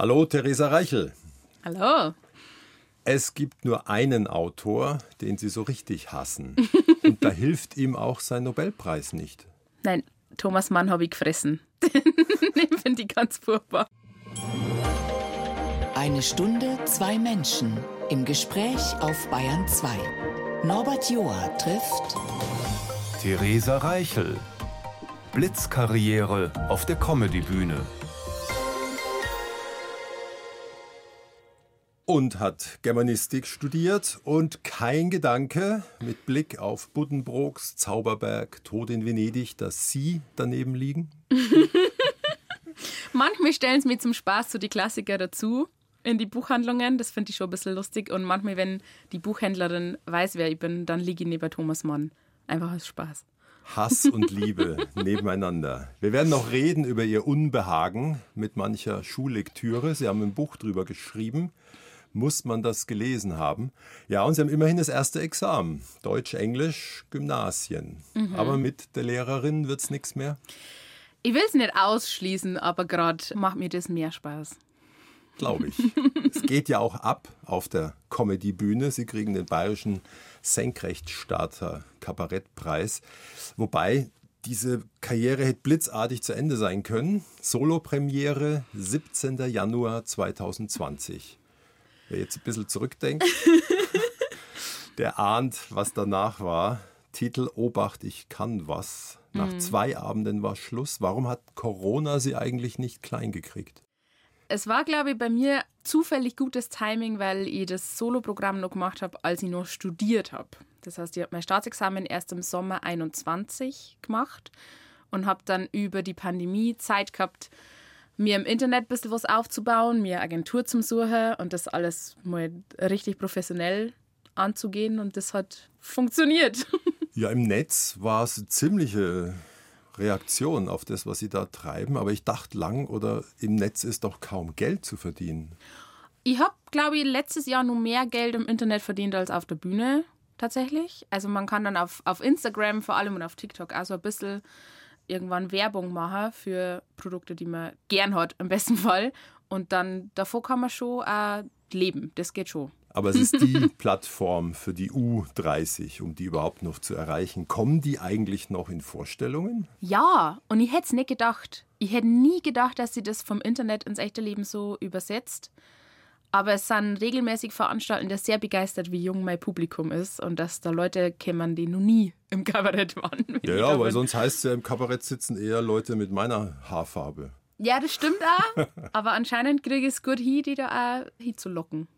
Hallo, Theresa Reichel. Hallo. Es gibt nur einen Autor, den Sie so richtig hassen. Und da hilft ihm auch sein Nobelpreis nicht. Nein, Thomas Mann habe ich gefressen. Den finde ich ganz furchtbar. Eine Stunde, zwei Menschen im Gespräch auf Bayern 2. Norbert Joa trifft Theresa Reichel. Blitzkarriere auf der Comedy-Bühne. Und hat Germanistik studiert und kein Gedanke mit Blick auf Buddenbrooks Zauberberg, Tod in Venedig, dass Sie daneben liegen? Manchmal stellen sie mir zum Spaß so die Klassiker dazu in die Buchhandlungen. Das finde ich schon ein bisschen lustig. Und manchmal, wenn die Buchhändlerin weiß, wer ich bin, dann liege ich neben Thomas Mann. Einfach aus Spaß. Hass und Liebe nebeneinander. Wir werden noch reden über Ihr Unbehagen mit mancher Schullektüre. Sie haben ein Buch drüber geschrieben. Muss man das gelesen haben? Ja, und Sie haben immerhin das erste Examen. Deutsch, Englisch, Gymnasien. Aber mit der Lehrerin wird es nichts mehr? Ich will es nicht ausschließen, aber gerade macht mir das mehr Spaß. glaube ich. es geht ja auch ab auf der Comedy-Bühne. Sie kriegen den bayerischen Senkrechtstarter Kabarettpreis. Wobei diese Karriere hätte blitzartig zu Ende sein können. Solo-Premiere 17. Januar 2020. Wer jetzt ein bisschen zurückdenkt, der ahnt, was danach war. Titel Obacht, ich kann was. Nach zwei Abenden war Schluss. Warum hat Corona sie eigentlich nicht klein gekriegt? Es war, glaube ich, bei mir zufällig gutes Timing, weil ich das Soloprogramm noch gemacht habe, als ich noch studiert habe. Das heißt, ich habe mein Staatsexamen erst im Sommer 21 gemacht und habe dann über die Pandemie Zeit gehabt, mir im Internet ein bisschen was aufzubauen, mir Agentur zum Suchen und das alles mal richtig professionell anzugehen und das hat funktioniert. Ja, im Netz war es eine ziemliche Reaktion auf das, was sie da treiben. Aber ich dachte lang, oder im Netz ist doch kaum Geld zu verdienen. Ich habe, glaube ich, letztes Jahr nur mehr Geld im Internet verdient als auf der Bühne tatsächlich. Also man kann dann auf, auf Instagram vor allem und auf TikTok auch so ein bisschen irgendwann Werbung machen für Produkte, die man gern hat, im besten Fall. Und dann davor kann man schon auch leben. Das geht schon. Aber es ist die Plattform für die U30, um die überhaupt noch zu erreichen. Kommen die eigentlich noch in Vorstellungen? Ja, und ich hätte es nicht gedacht. Ich hätte nie gedacht, dass sie das vom Internet ins echte Leben so übersetzt. Aber es sind regelmäßig Veranstaltungen, der sehr begeistert, wie jung mein Publikum ist und dass da Leute kämen, die noch nie im Kabarett waren. Ja, ja, weil sonst heißt es ja, im Kabarett sitzen eher Leute mit meiner Haarfarbe. Ja, das stimmt auch. Aber anscheinend kriege ich es gut hin, die da auch hinzulocken.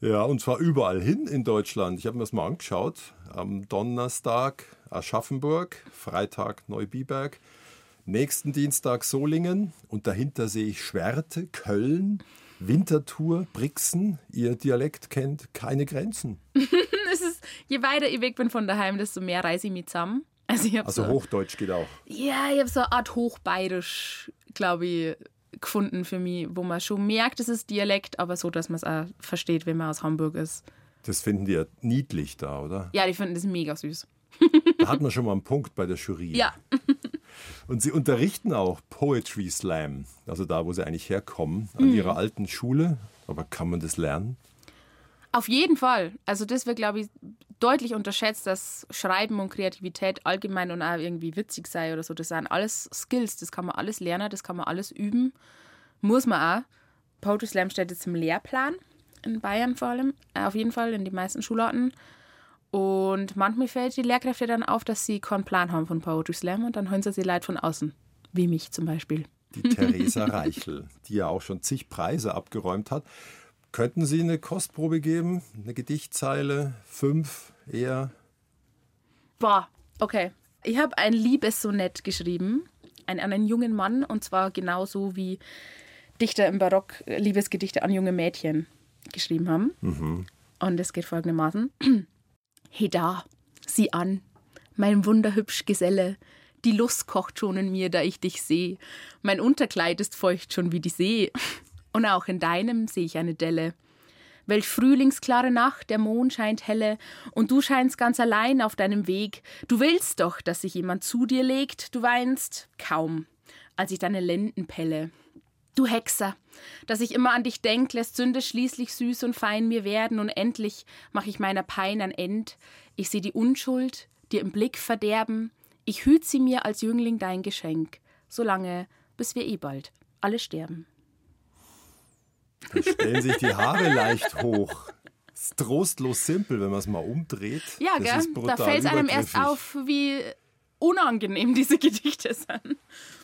Ja, und zwar überall hin in Deutschland. Ich habe mir das mal angeschaut. Am Donnerstag Aschaffenburg, Freitag Neubiberg, nächsten Dienstag Solingen und dahinter sehe ich Schwerte, Köln, Winterthur, Brixen. Ihr Dialekt kennt keine Grenzen. Es ist, je weiter ich weg bin von daheim, desto mehr reise ich mich zusammen. Also, ich Also so, Hochdeutsch geht auch. Ja, ich habe so eine Art Hochbayerisch, glaube ich, gefunden für mich, wo man schon merkt, es ist Dialekt, aber so, dass man es auch versteht, wenn man aus Hamburg ist. Das finden die ja niedlich da, oder? Ja, die finden das mega süß. Da hat man schon mal einen Punkt bei der Jury. Ja, Und sie unterrichten auch Poetry Slam, also da, wo sie eigentlich herkommen, an ihrer alten Schule. Aber kann man das lernen? auf jeden Fall. Also das wird, glaube ich, deutlich unterschätzt, dass Schreiben und Kreativität allgemein und auch irgendwie witzig sei oder so. Das sind alles Skills, das kann man alles lernen, das kann man alles üben. Muss man auch. Poetry Slam steht jetzt im Lehrplan, in Bayern vor allem, äh, auf jeden Fall, in den meisten Schularten. Und manchmal fällt die Lehrkräfte dann auf, dass sie keinen Plan haben von Poetry Slam und dann hören sie sie Leute von außen, wie mich zum Beispiel. Die Theresa Reichel, die ja auch schon zig Preise abgeräumt hat. Könnten Sie eine Kostprobe geben? Eine Gedichtzeile? Fünf eher? Boah, okay. Ich habe ein Liebessonett geschrieben an einen jungen Mann und zwar genauso wie Dichter im Barock Liebesgedichte an junge Mädchen geschrieben haben. Und es geht folgendermaßen. Hey da, sieh an, mein wunderhübsch Geselle, die Lust kocht schon in mir, da ich dich seh. Mein Unterkleid ist feucht schon wie die See. Und auch in deinem sehe ich eine Delle. Welch frühlingsklare Nacht, der Mond scheint helle, und du scheinst ganz allein auf deinem Weg. Du willst doch, dass sich jemand zu dir legt, du weinst kaum, als ich deine Lenden pelle. Du Hexer, dass ich immer an dich denk, lässt Sünde schließlich süß und fein mir werden und endlich mach ich meiner Pein ein End. Ich seh die Unschuld, dir im Blick verderben. Ich hüt sie mir als Jüngling dein Geschenk, solange, bis wir eh bald alle sterben. Da stellen sich die Haare leicht hoch. Ist trostlos simpel, wenn man es mal umdreht. Ja, das gell? Da fällt es einem erst auf, wie unangenehm diese Gedichte sind.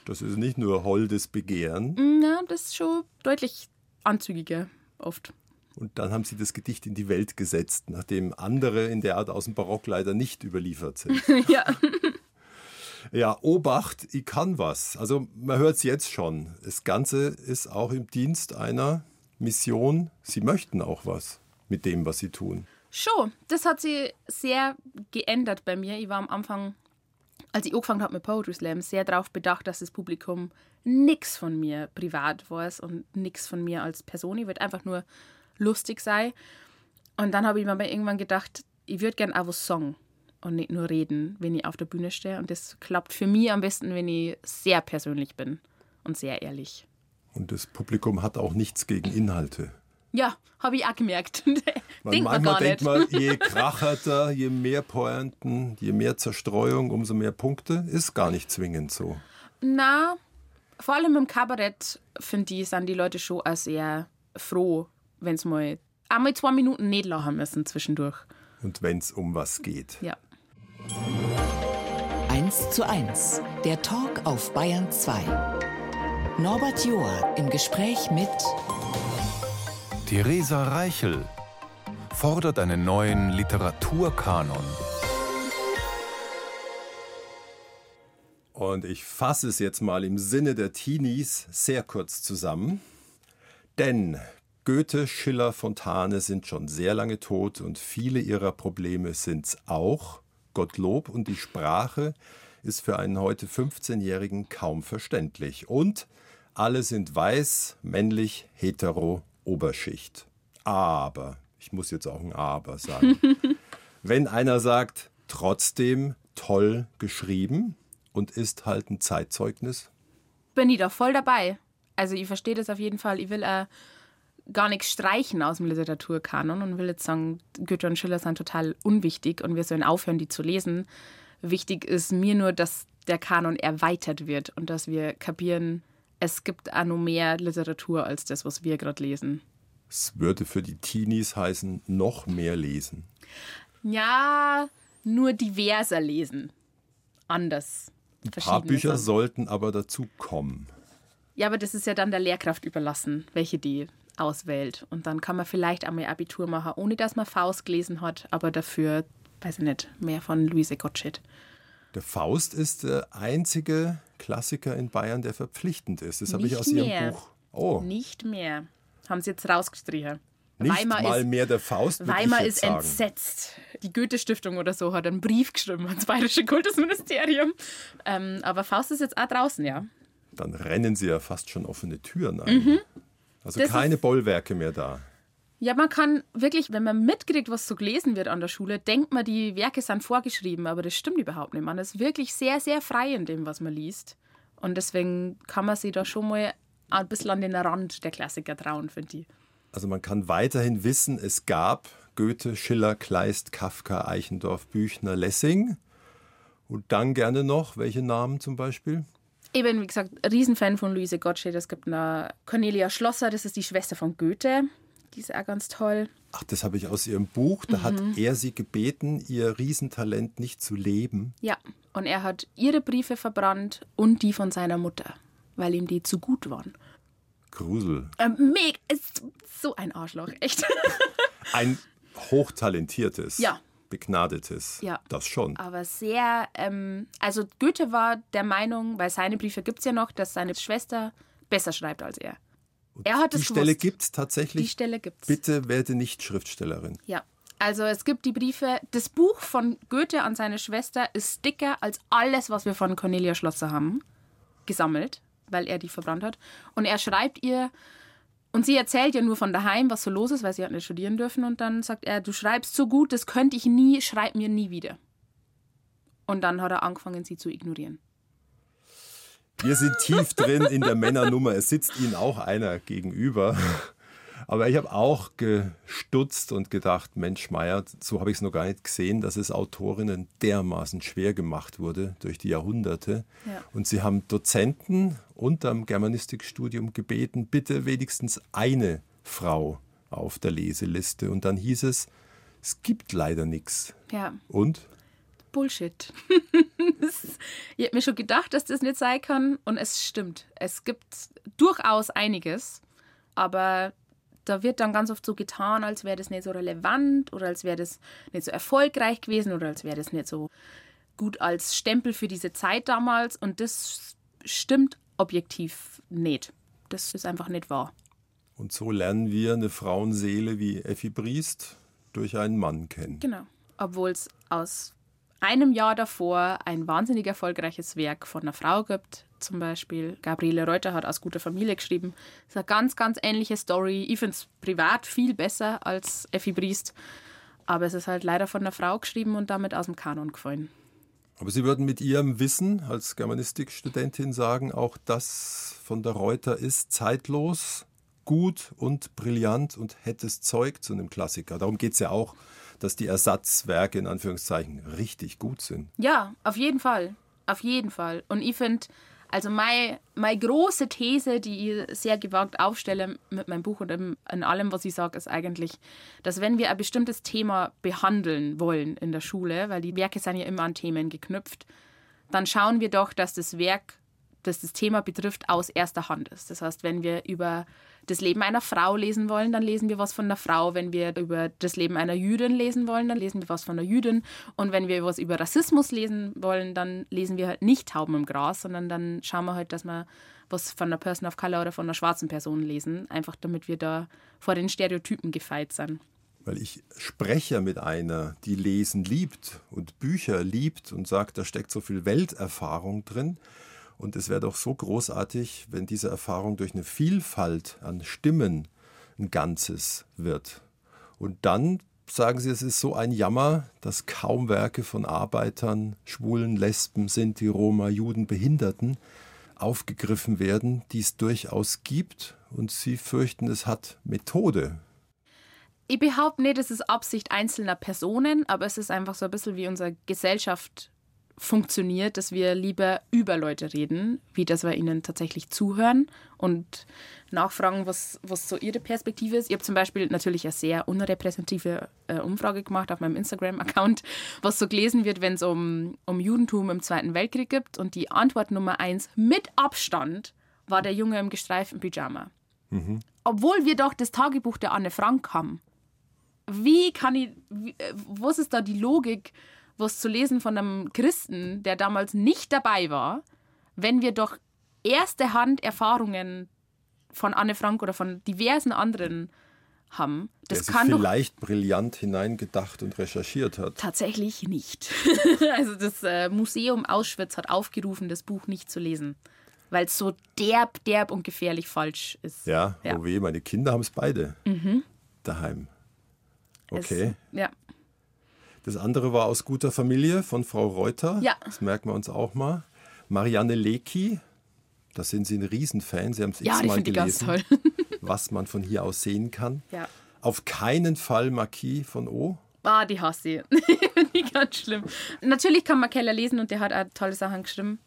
Das ist nicht nur holdes Begehren. Na, das ist schon deutlich anzügiger oft. Und dann haben sie das Gedicht in die Welt gesetzt, nachdem andere in der Art aus dem Barock leider nicht überliefert sind. ja. Ja, Obacht, ich kann was. Also man hört es jetzt schon. Das Ganze ist auch im Dienst einer Mission. Sie möchten auch was mit dem, was sie tun. Schon, das hat sich sehr geändert bei mir. Ich war am Anfang, als ich angefangen habe mit Poetry Slam, sehr darauf bedacht, dass das Publikum nichts von mir privat weiß und nichts von mir als Person. Ich würde einfach nur lustig sein. Und dann habe ich mir aber irgendwann gedacht, ich würde gern auch was sagen und nicht nur reden, wenn ich auf der Bühne stehe. Und das klappt für mich am besten, wenn ich sehr persönlich bin und sehr ehrlich. Und das Publikum hat auch nichts gegen Inhalte. Ja, habe ich auch gemerkt. Man, Denkt man manchmal gar denkt nicht. man, je kracherter, je mehr Pointen, je mehr Zerstreuung, umso mehr Punkte. Ist gar nicht zwingend so. Na, vor allem im Kabarett, finde ich, sind die Leute schon auch sehr froh, wenn es mal einmal zwei Minuten nicht lachen müssen zwischendurch. Und wenn es um was geht. Ja. 1 zu 1. Der Talk auf Bayern 2. Norbert Joa im Gespräch mit Theresa Reichel fordert einen neuen Literaturkanon. Und ich fasse es jetzt mal im Sinne der Teenies sehr kurz zusammen. Denn Goethe, Schiller, Fontane sind schon sehr lange tot und viele ihrer Probleme sind's auch. Gottlob und die Sprache ist für einen heute 15-Jährigen kaum verständlich. Und alle sind weiß, männlich, hetero, Oberschicht. Aber, ich muss jetzt auch ein Aber sagen, wenn einer sagt, trotzdem toll geschrieben und ist halt ein Zeitzeugnis, Bin ich da voll dabei. Also ich verstehe das auf jeden Fall. Ich will äh, gar nichts streichen aus dem Literaturkanon und will jetzt sagen, Goethe und Schiller sind total unwichtig und wir sollen aufhören, die zu lesen. Wichtig ist mir nur, dass der Kanon erweitert wird und dass wir kapieren, es gibt auch noch mehr Literatur als das, was wir gerade lesen. es würde für die Teenies heißen, noch mehr lesen. Ja, nur diverser lesen. Anders. Ein paar Bücher Sachen. sollten aber dazu kommen. Ja, aber das ist ja dann der Lehrkraft überlassen, welche die auswählt. Und dann kann man vielleicht einmal Abitur machen, ohne dass man Faust gelesen hat, aber dafür, weiß ich nicht, mehr von Luise Gottsched. Der Faust ist der einzige Klassiker in Bayern, der verpflichtend ist. Das habe ich aus Ihrem mehr. Buch. Oh, Nicht mehr. Haben sie jetzt rausgestrichen. nicht Weimar mal ist, mehr der Faust. Weimar ist sagen. entsetzt. Die Goethe-Stiftung oder so hat einen Brief geschrieben ans Bayerische Kultusministerium. Ähm, aber Faust ist jetzt auch draußen, ja. Dann rennen sie ja fast schon offene Türen ein. Also Mhm. Das keine Bollwerke mehr da. Ja, man kann wirklich, wenn man mitkriegt, was so gelesen wird an der Schule, denkt man, die Werke sind vorgeschrieben, aber das stimmt überhaupt nicht. Man ist wirklich sehr, sehr frei in dem, was man liest. Und deswegen kann man sich da schon mal ein bisschen an den Rand der Klassiker trauen, finde ich. Also man kann weiterhin wissen, es gab Goethe, Schiller, Kleist, Kafka, Eichendorff, Büchner, Lessing. Und dann gerne noch, welche Namen zum Beispiel? Ich bin, wie gesagt, Riesenfan von Luise Gottsched. Es gibt eine Cornelia Schlosser, das ist die Schwester von Goethe. Die ist auch ganz toll. Ach, das habe ich aus Ihrem Buch. Da Mhm. hat er sie gebeten, ihr Riesentalent nicht zu leben. Ja, und er hat ihre Briefe verbrannt und die von seiner Mutter, weil ihm die zu gut waren. Grusel. Ähm, meg ist so ein Arschloch, echt. Ein hochtalentiertes, Ja. begnadetes. Ja. Das schon. Aber sehr, ähm, also Goethe war der Meinung, weil seine Briefe gibt es ja noch, dass seine Schwester besser schreibt als er. Er hat Die es Stelle gibt es tatsächlich. Die Stelle gibt's. Bitte werde nicht Schriftstellerin. Ja. Also es gibt die Briefe, das Buch von Goethe an seine Schwester ist dicker als alles, was wir von Cornelia Schlosser haben, gesammelt, weil er die verbrannt hat. Und er schreibt ihr, und sie erzählt ja nur von daheim, was so los ist, weil sie hat nicht studieren dürfen. Und dann sagt er, du schreibst so gut, das könnte ich nie, schreib mir nie wieder. Und dann hat er angefangen, sie zu ignorieren. Wir sind tief drin in der Männernummer. Es sitzt Ihnen auch einer gegenüber. Aber ich habe auch gestutzt und gedacht, Mensch, Meier, so habe ich es noch gar nicht gesehen, dass es Autorinnen dermaßen schwer gemacht wurde durch die Jahrhunderte. Ja. Und sie haben Dozenten unterm Germanistikstudium gebeten, bitte wenigstens eine Frau auf der Leseliste. Und dann hieß es, es gibt leider nichts. Ja. Und? Bullshit. ich habe mir schon gedacht, dass das nicht sein kann und es stimmt. Es gibt durchaus einiges, aber da wird dann ganz oft so getan, als wäre das nicht so relevant oder als wäre das nicht so erfolgreich gewesen oder als wäre das nicht so gut als Stempel für diese Zeit damals. Und das stimmt objektiv nicht. Das ist einfach nicht wahr. Und so lernen wir eine Frauenseele wie Effi Briest durch einen Mann kennen. Genau. Obwohl es aus einem Jahr davor ein wahnsinnig erfolgreiches Werk von einer Frau gibt, zum Beispiel. Gabriele Reuter hat aus guter Familie geschrieben. Das ist eine ganz, ganz ähnliche Story. Ich finde es privat viel besser als Effi Briest. Aber es ist halt leider von einer Frau geschrieben und damit aus dem Kanon gefallen. Aber Sie würden mit Ihrem Wissen als Germanistikstudentin sagen, auch das von der Reuter ist zeitlos, gut und brillant und hättes Zeug zu einem Klassiker. Darum geht es ja auch, dass die Ersatzwerke in Anführungszeichen richtig gut sind. Ja, auf jeden Fall. Auf jeden Fall. Und ich finde, also meine, meine große These, die ich sehr gewagt aufstelle mit meinem Buch und in allem, was ich sage, ist eigentlich, dass wenn wir ein bestimmtes Thema behandeln wollen in der Schule, weil die Werke sind ja immer an Themen geknüpft, dann schauen wir doch, dass das Werk, das das Thema betrifft, aus erster Hand ist. Das heißt, wenn wir über das Leben einer Frau lesen wollen, dann lesen wir was von einer Frau. Wenn wir über das Leben einer Jüdin lesen wollen, dann lesen wir was von einer Jüdin. Und wenn wir was über Rassismus lesen wollen, dann lesen wir halt nicht Tauben im Gras, sondern dann schauen wir halt, dass wir was von einer Person of Color oder von einer schwarzen Person lesen. Einfach damit wir da vor den Stereotypen gefeit sind. Weil ich spreche mit einer, die Lesen liebt und Bücher liebt und sagt, da steckt so viel Welterfahrung drin. Und es wäre doch so großartig, wenn diese Erfahrung durch eine Vielfalt an Stimmen ein Ganzes wird. Und dann sagen Sie, es ist so ein Jammer, dass kaum Werke von Arbeitern, Schwulen, Lesben, Sinti, Roma, Juden, Behinderten aufgegriffen werden, die es durchaus gibt. Und Sie fürchten, es hat Methode. Ich behaupte nicht, es ist Absicht einzelner Personen, aber es ist einfach so ein bisschen wie unsere Gesellschaft funktioniert, dass wir lieber über Leute reden, wie dass wir ihnen tatsächlich zuhören und nachfragen, was, was so ihre Perspektive ist. Ich habe zum Beispiel natürlich eine sehr unrepräsentative äh, Umfrage gemacht auf meinem Instagram-Account, was so gelesen wird, wenn es um, um Judentum im Zweiten Weltkrieg gibt. Und die Antwort Nummer eins mit Abstand war der Junge im gestreiften Pyjama. Mhm. Obwohl wir doch das Tagebuch der Anne Frank haben. Wie kann ich, wie, äh, was ist da die Logik? Was zu lesen von einem Christen, der damals nicht dabei war, wenn wir doch erste Hand Erfahrungen von Anne Frank oder von diversen anderen haben. Das der kann sich vielleicht brillant hineingedacht und recherchiert hat. Tatsächlich nicht. also das äh, Museum Auschwitz hat aufgerufen, das Buch nicht zu lesen, weil es so derb, derb und gefährlich falsch ist. Ja, ja. oh weh, meine Kinder haben es beide mhm. daheim. Okay. Es, ja. Das andere war aus guter Familie von Frau Reuter. Ja. Das merken wir uns auch mal. Marianne Lecki, da sind Sie ein Riesenfan. Sie haben es ja, x-mal gelesen, was man von hier aus sehen kann. Ja. Auf keinen Fall Marquis von O. Ah, die hasse ich. die ganz schlimm. Natürlich kann man Keller lesen und der hat auch tolle Sachen geschrieben.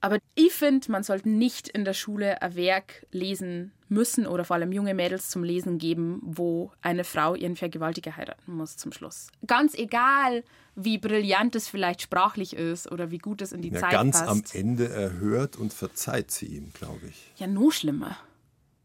Aber ich finde, man sollte nicht in der Schule ein Werk lesen müssen oder vor allem junge Mädels zum Lesen geben, wo eine Frau ihren Vergewaltiger heiraten muss zum Schluss. Ganz egal, wie brillant es vielleicht sprachlich ist oder wie gut es in die ja, Zeit ganz passt. Ganz am Ende erhört und verzeiht sie ihm, glaube ich. Ja, no schlimmer.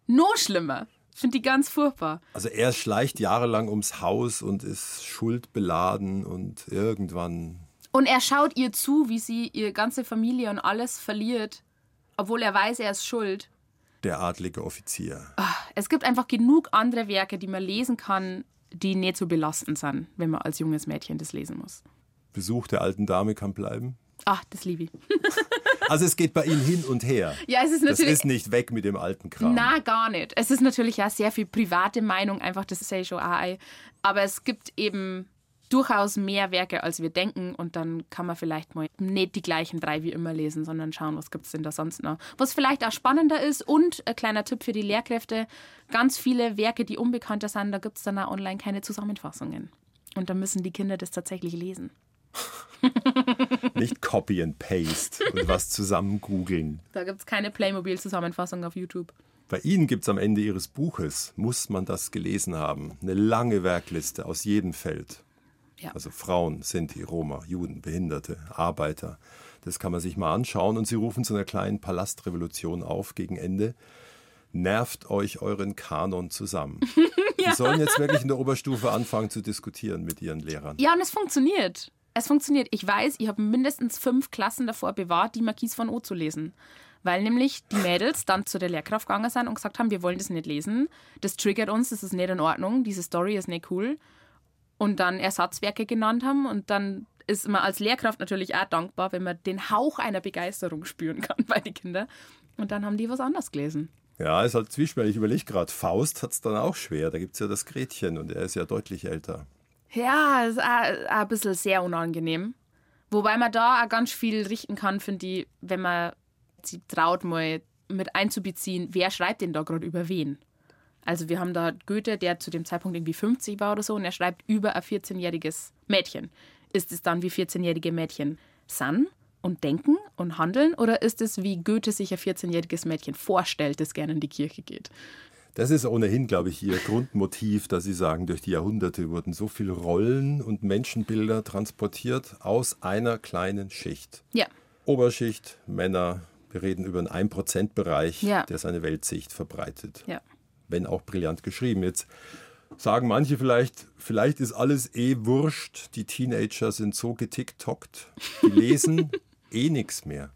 No schlimmer. Ich finde die ganz furchtbar. Also er schleicht jahrelang ums Haus und ist schuldbeladen und irgendwann und er schaut ihr zu, wie sie ihre ganze Familie und alles verliert, obwohl er weiß, er ist schuld. Der adlige Offizier. Ah, es gibt einfach genug andere Werke, die man lesen kann, die nicht so belastend sind, wenn man als junges Mädchen das lesen muss. Besuch der alten Dame kann bleiben. Ach, das liebe ich. also es geht bei Ihnen hin und her. Ja, es ist natürlich. Das ist nicht weg mit dem alten Kram. Na, gar nicht. Es ist natürlich ja sehr viel private Meinung, einfach das schon AI. Aber es gibt eben durchaus mehr Werke, als wir denken. Und dann kann man vielleicht mal nicht die gleichen drei wie immer lesen, sondern schauen, was gibt es denn da sonst noch. Was vielleicht auch spannender ist und ein kleiner Tipp für die Lehrkräfte, ganz viele Werke, die unbekannter sind, da gibt es dann auch online keine Zusammenfassungen. Und da müssen die Kinder das tatsächlich lesen. Nicht Copy and Paste und was zusammen googeln. Da gibt es keine Playmobil-Zusammenfassung auf YouTube. Bei Ihnen gibt es am Ende Ihres Buches, muss man das gelesen haben, eine lange Werkliste aus jedem Feld. Ja. Also Frauen, Sinti, Roma, Juden, Behinderte, Arbeiter. Das kann man sich mal anschauen. Und Sie rufen zu einer kleinen Palastrevolution auf gegen Ende. Nervt euch euren Kanon zusammen. Die sollen jetzt wirklich in der Oberstufe anfangen zu diskutieren mit ihren Lehrern. Ja, und es funktioniert. Es funktioniert. Ich weiß, ich habe mindestens fünf Klassen davor bewahrt, die Marquise von O zu lesen. Weil nämlich die Mädels dann zu der Lehrkraft gegangen sind und gesagt haben, wir wollen das nicht lesen. Das triggert uns, das ist nicht in Ordnung, diese Story ist nicht cool. Und dann Ersatzwerke genannt haben und dann ist man als Lehrkraft natürlich auch dankbar, wenn man den Hauch einer Begeisterung spüren kann bei den Kindern. Und dann haben die was anderes gelesen. Ja, ist halt zwiespältig. Ich überlege gerade, Faust hat es dann auch schwer. Da gibt es ja das Gretchen und er ist ja deutlich älter. Ja, ist auch, ein bisschen sehr unangenehm. Wobei man da auch ganz viel richten kann, finde ich, wenn man sich traut, mal mit einzubeziehen, wer schreibt denn da gerade über wen. Also wir haben da Goethe, der zu dem Zeitpunkt irgendwie 50 war oder so, und er schreibt über ein 14-jähriges Mädchen. Ist es dann wie 14-jährige Mädchen san und denken und handeln oder ist es wie Goethe sich ein 14-jähriges Mädchen vorstellt, das gerne in die Kirche geht? Das ist ohnehin, glaube ich, Ihr Grundmotiv, dass Sie sagen, durch die Jahrhunderte wurden so viele Rollen und Menschenbilder transportiert aus einer kleinen Schicht. Ja. Oberschicht, Männer, wir reden über einen 1%-Bereich, Ja. der seine Weltsicht verbreitet. Ja. Wenn auch brillant geschrieben. Jetzt sagen manche vielleicht, vielleicht ist alles eh wurscht, die Teenager sind so geticktockt, die lesen eh nichts mehr.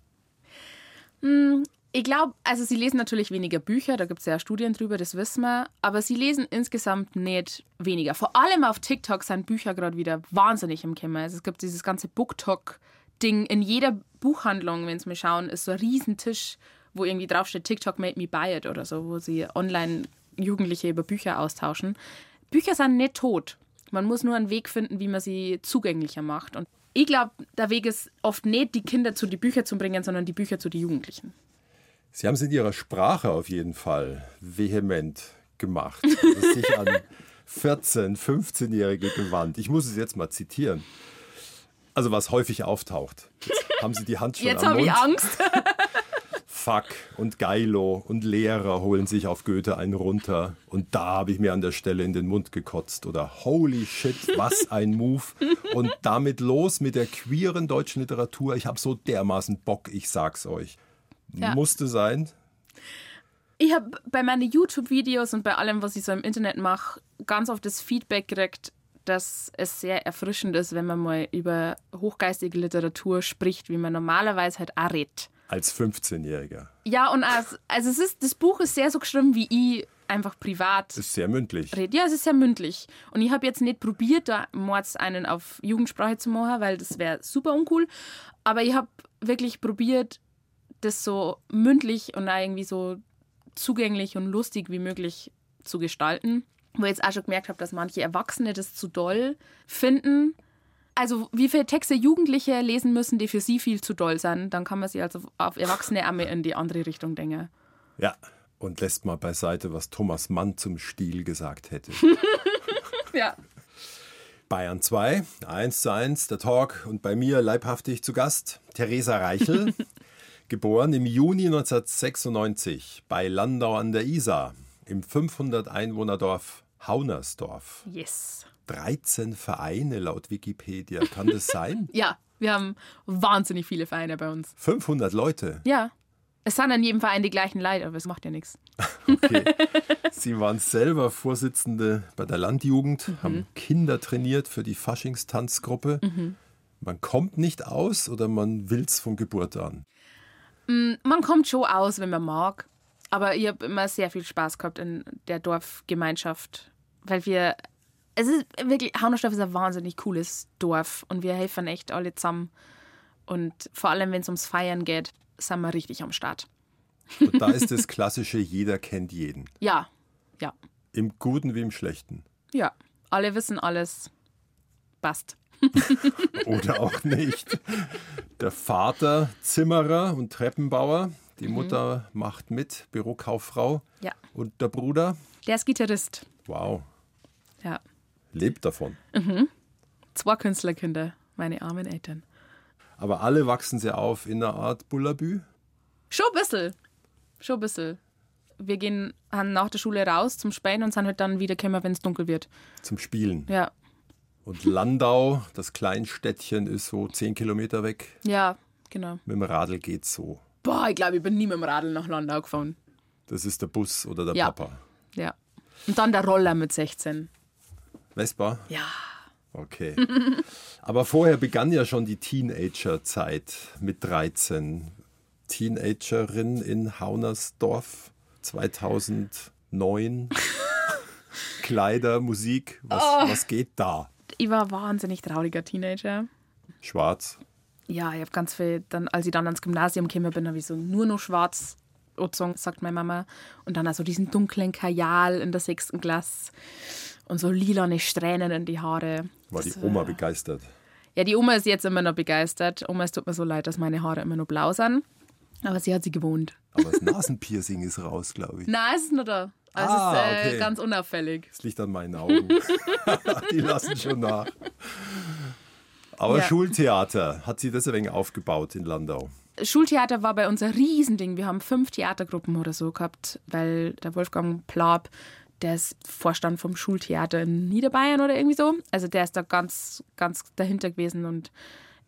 Ich glaube, also sie lesen natürlich weniger Bücher, da gibt es ja Studien drüber, das wissen wir, aber sie lesen insgesamt nicht weniger. Vor allem auf TikTok sind Bücher gerade wieder wahnsinnig im Kimmer. Also es gibt dieses ganze BookTok-Ding in jeder Buchhandlung, wenn Sie mal schauen, ist so ein Riesentisch, wo irgendwie draufsteht, TikTok made me buy it oder so, wo sie online Jugendliche über Bücher austauschen. Bücher sind nicht tot. Man muss nur einen Weg finden, wie man sie zugänglicher macht. Und ich glaube, der Weg ist oft nicht, die Kinder zu den Büchern zu bringen, sondern die Bücher zu den Jugendlichen. Sie haben es in Ihrer Sprache auf jeden Fall vehement gemacht. Also sich an 14-, 15-Jährige gewandt. Ich muss es jetzt mal zitieren. Also was häufig auftaucht. Jetzt haben Sie die Hand schon Jetzt habe ich Angst. Fuck und Geilo und Lehrer holen sich auf Goethe einen runter. Und da habe ich mir an der Stelle in den Mund gekotzt. Oder holy shit, was ein Move. Und damit los mit der queeren deutschen Literatur. Ich habe so dermaßen Bock, ich sag's euch. Ja. Musste sein. Ich habe bei meinen YouTube-Videos und bei allem, was ich so im Internet mache, ganz oft das Feedback gekriegt, dass es sehr erfrischend ist, wenn man mal über hochgeistige Literatur spricht, wie man normalerweise halt auch redet. Als 15-Jähriger. Ja, und als, also es ist, das Buch ist sehr so geschrieben, wie ich einfach privat Ist sehr mündlich. rede. Ja, es ist sehr mündlich. Und ich habe jetzt nicht probiert, da mords einen auf Jugendsprache zu machen, weil das wäre super uncool. Aber ich habe wirklich probiert, das so mündlich und irgendwie so zugänglich und lustig wie möglich zu gestalten. Wo ich jetzt auch schon gemerkt habe, dass manche Erwachsene das zu doll finden. Also wie viele Texte Jugendliche lesen müssen, die für sie viel zu doll sind, dann kann man sich also auf Erwachsene einmal in die andere Richtung denken. Ja. Und lässt mal beiseite, was Thomas Mann zum Stil gesagt hätte. Ja. Bayern 2, 1 zu 1, der Talk und bei mir leibhaftig zu Gast Theresa Reichel, geboren im Juni 1996 bei Landau an der Isar im 500 Einwohnerdorf Haunersdorf. Yes. 13 Vereine laut Wikipedia, kann das sein? Ja, wir haben wahnsinnig viele Vereine bei uns. 500 Leute. Ja. Es sind an jedem Verein die gleichen Leute, aber es macht ja nichts. Okay. Sie waren selber Vorsitzende bei der Landjugend, haben Kinder trainiert für die Faschingstanzgruppe. Man kommt nicht aus oder man will's von Geburt an? Man kommt schon aus, wenn man mag. Aber ich habe immer sehr viel Spaß gehabt in der Dorfgemeinschaft, weil wir. Es ist wirklich, Haunersdorf ist ein wahnsinnig cooles Dorf und wir helfen echt alle zusammen. Und vor allem, wenn es ums Feiern geht, sind wir richtig am Start. Und da ist das klassische Jeder kennt jeden. Ja, ja, Im Guten wie im Schlechten. ja. Alle wissen alles. Passt. Oder auch nicht. Der Vater Zimmerer und Treppenbauer. Die Mutter macht mit, Bürokauffrau. Ja. Und der Bruder, Der ist Gitarrist. wow, Ja. Lebt davon. Zwei Künstlerkinder, meine armen Eltern. Aber alle wachsen sie auf in einer Art Bullabü. Schon ein bisschen. Schon ein bisschen. Wir gehen haben nach der Schule raus zum Spielen und sind halt dann wieder gekommen, wenn es dunkel wird. zum Spielen. Ja. Und Landau, das Kleinstädtchen, ist so zehn Kilometer weg. Ja, genau. Mit dem Radl geht's so. Boah, ich glaube, ich bin nie mit dem Radl nach Landau gefahren. Das ist der Bus oder der Ja. Papa. Ja. Und dann der Roller mit 16. Vespa? Ja. Okay. Aber vorher begann ja schon die Teenagerzeit mit 13. Teenagerin in Haunersdorf 2009. Kleider, Musik, was, Oh. was geht da? Ich war ein wahnsinnig trauriger Teenager. Schwarz. Ja, ich habe ganz viel, dann, als ich dann ans Gymnasium gekommen bin, habe ich so nur noch schwarz angezogen, sagt meine Mama. Und dann also diesen dunklen Kajal in der sechsten Klasse und so lilane Strähnen in die Haare. War die Oma begeistert. Ja, die Oma ist jetzt immer noch begeistert. Oma, es tut mir so leid, dass meine Haare immer noch blau sind. Aber sie hat sie gewohnt. Aber das Nasenpiercing ist raus, glaube ich. Nein, es ist nur da. Also Ah, es ist äh, okay. ganz unauffällig. Das liegt an meinen Augen. die lassen schon nach. Aber Ja. Schultheater, hat sie das ein wenig aufgebaut in Landau? Schultheater war bei uns ein Riesending. Wir haben fünf Theatergruppen oder so gehabt, weil der Wolfgang Plab, der ist Vorstand vom Schultheater in Niederbayern oder irgendwie so. Also der ist da ganz, ganz dahinter gewesen und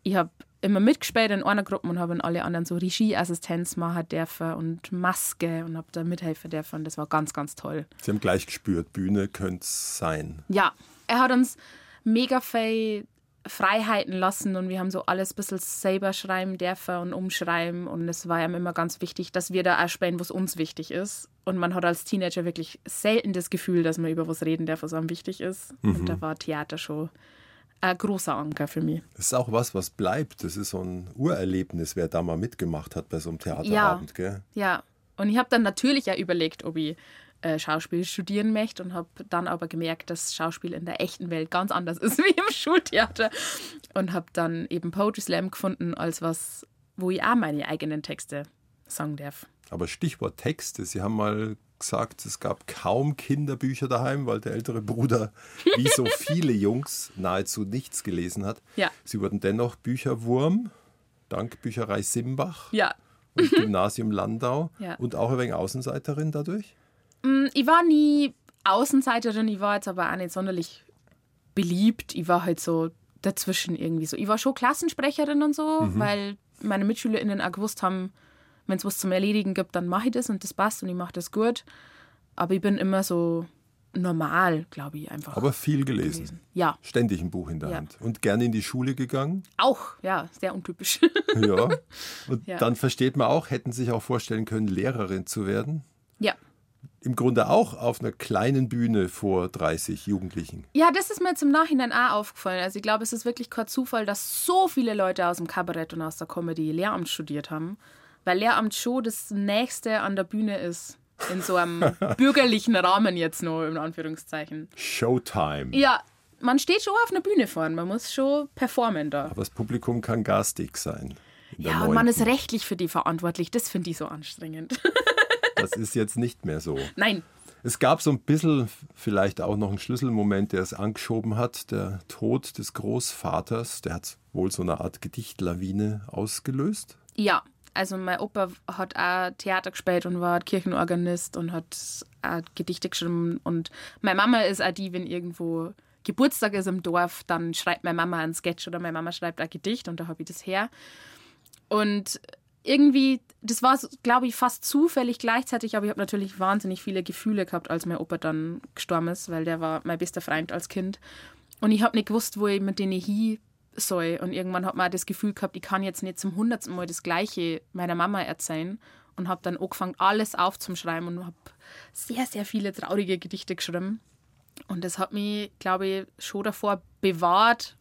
ich habe immer mitgespielt in einer Gruppe und habe in alle anderen so Regieassistenz machen dürfen und Maske und habe da mithelfen dürfen. Und das war ganz, ganz toll. Sie haben gleich gespürt, Bühne könnte es sein. Ja, er hat uns mega viel Freiheiten lassen und wir haben so alles ein bisschen selber schreiben dürfen und umschreiben und es war ihm immer ganz wichtig, dass wir da auch spielen, was uns wichtig ist. Und man hat als Teenager wirklich selten das Gefühl, dass man über was reden darf, was einem wichtig ist. Und da war Theater schon ein großer Anker für mich. Das ist auch was, was bleibt. Das ist so ein Urerlebnis, wer da mal mitgemacht hat bei so einem Theaterabend. Gell? Ja, und ich habe dann natürlich auch überlegt, ob ich äh, Schauspiel studieren möchte und habe dann aber gemerkt, dass Schauspiel in der echten Welt ganz anders ist wie im Schultheater und habe dann eben Poetry Slam gefunden als was, wo ich auch meine eigenen Texte sagen darf. Aber Stichwort Texte. Sie haben mal gesagt, es gab kaum Kinderbücher daheim, weil der ältere Bruder, wie so viele Jungs, nahezu nichts gelesen hat. Ja. Sie wurden dennoch Bücherwurm, dank Bücherei Simbach Ja, und Gymnasium Landau Ja. und auch ein wenig Außenseiterin dadurch. Ich war nie Außenseiterin, ich war jetzt aber auch nicht sonderlich beliebt. Ich war halt so dazwischen irgendwie so. Ich war schon Klassensprecherin und so, weil meine MitschülerInnen auch gewusst haben, wenn es was zum Erledigen gibt, dann mache ich das und das passt und ich mache das gut. Aber ich bin immer so normal, glaube ich, einfach. Aber viel gelesen. gewesen. Ja, Ständig ein Buch in der Ja. Hand. Und gerne in die Schule gegangen. auch, ja, sehr untypisch. Ja. Und Ja. dann versteht man auch, hätten sich auch vorstellen können, Lehrerin zu werden. ja. Im Grunde auch auf einer kleinen Bühne vor 30 Jugendlichen. Ja, das ist mir jetzt im Nachhinein auch aufgefallen. Also ich glaube, es ist wirklich kein Zufall, dass so viele Leute aus dem Kabarett und aus der Comedy Lehramt studiert haben. Weil Lehramt schon das Nächste an der Bühne ist. In so einem bürgerlichen Rahmen jetzt nur, in Anführungszeichen. Showtime. Ja, man steht schon auf einer Bühne vorne. Man muss schon performen da. Aber das Publikum kann garstig sein. Ja, und man ist rechtlich für die verantwortlich. Das finde ich so anstrengend. Das ist jetzt nicht mehr so. Nein. Es gab so ein bisschen vielleicht auch noch einen Schlüsselmoment, der es angeschoben hat. Der Tod des Großvaters, der hat wohl so eine Art Gedichtlawine ausgelöst. Ja, also mein Opa hat auch Theater gespielt und war Kirchenorganist und hat auch Gedichte geschrieben. Und meine Mama ist auch die, wenn irgendwo Geburtstag ist im Dorf, dann schreibt meine Mama einen Sketch oder meine Mama schreibt ein Gedicht und da habe ich das her. Und irgendwie, das war, glaube ich, fast zufällig gleichzeitig, aber ich habe natürlich wahnsinnig viele Gefühle gehabt, als mein Opa dann gestorben ist, weil der war mein bester Freund als Kind. Und ich habe nicht gewusst, wo ich mit denen hin soll. Und irgendwann hat man das Gefühl gehabt, ich kann jetzt nicht zum hundertsten Mal das Gleiche meiner Mama erzählen. Und habe dann angefangen, alles aufzuschreiben und habe sehr, sehr viele traurige Gedichte geschrieben. Und das hat mich, glaube ich, schon davor bewahrt,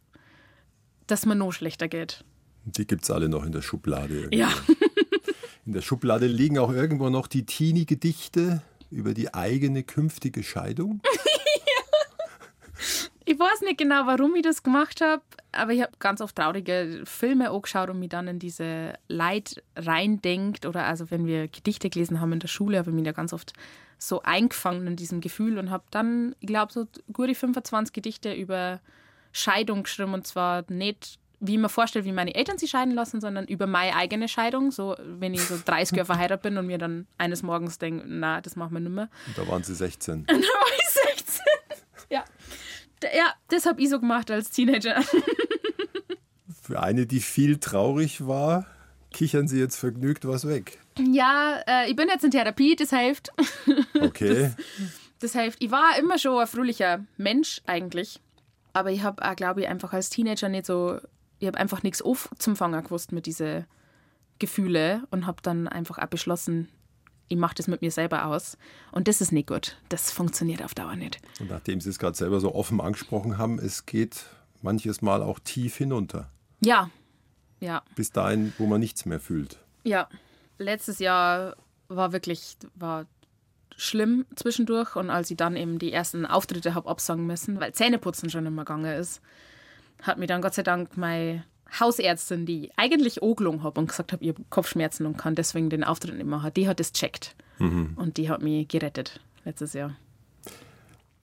dass mir noch schlechter geht. Die gibt es alle noch in der Schublade. Irgendwie. Ja. In der Schublade liegen auch irgendwo noch die Teenie-Gedichte über die eigene künftige Scheidung. Ich Ich weiß nicht genau, warum ich das gemacht habe, aber ich habe ganz oft traurige Filme angeschaut und mich dann in diese Leid reindenkt. Oder also, wenn wir Gedichte gelesen haben in der Schule, habe ich mich da ganz oft so eingefangen in diesem Gefühl und habe dann, ich glaube, so gute 25 Gedichte über Scheidung geschrieben. Und zwar nicht, wie ich mir vorstelle, wie meine Eltern sich scheiden lassen, sondern über meine eigene Scheidung. So, wenn ich so 30 Jahre verheiratet bin und mir dann eines Morgens denke, na, das machen wir nicht mehr. Und da waren sie 16. Und dann war ich 16. Ja. Ja, das habe ich so gemacht als Teenager. Für eine, die viel traurig war, kichern sie jetzt vergnügt was weg. Ja, äh, ich bin jetzt in Therapie, das hilft. Okay. Das hilft. Ich war immer schon ein fröhlicher Mensch eigentlich. Aber ich habe auch, glaube ich, einfach als Teenager nicht so, ich habe einfach nichts aufzufangen gewusst mit diesen Gefühle und habe dann einfach auch beschlossen, ich mache das mit mir selber aus. Und das ist nicht gut. Das funktioniert auf Dauer nicht. Und nachdem Sie es gerade selber so offen angesprochen haben, es geht manches Mal auch tief hinunter. Ja, ja, Bis dahin, wo man nichts mehr fühlt. ja. Letztes Jahr war wirklich war schlimm zwischendurch und als ich dann eben die ersten Auftritte habe absagen müssen, weil Zähneputzen schon immer gegangen ist, hat mir dann Gott sei Dank meine Hausärztin, die ich eigentlich angelungen habe und gesagt habe, habe Kopfschmerzen und kann deswegen den Auftritt nicht machen, die hat es checkt und die hat mich gerettet letztes Jahr.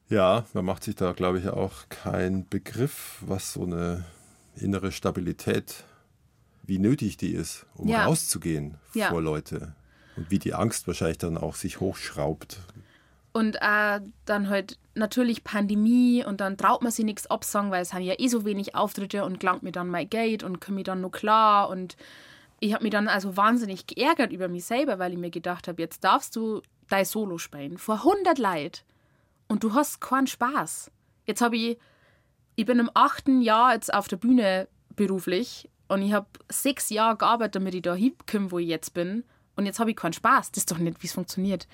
Ja, man macht sich da, glaube ich, auch keinen Begriff, was so eine innere Stabilität, wie nötig die ist, um Ja. rauszugehen Ja. vor Leute. Und wie die Angst wahrscheinlich dann auch sich hochschraubt. Und äh, dann halt natürlich Pandemie und dann traut man sich nichts absagen, weil es haben ja eh so wenig Auftritte und gelangt mir dann mein Geld und komme mir dann nur klar. Und ich habe mich dann also wahnsinnig geärgert über mich selber, weil ich mir gedacht habe, jetzt darfst du dein Solo spielen vor 100 Leid und du hast keinen Spaß. Jetzt habe ich, ich bin im achten Jahr jetzt auf der Bühne beruflich und ich habe sechs Jahre gearbeitet, damit ich da hinkomme, wo ich jetzt bin. Und jetzt habe ich keinen Spaß. Das ist doch nicht, wie es funktioniert.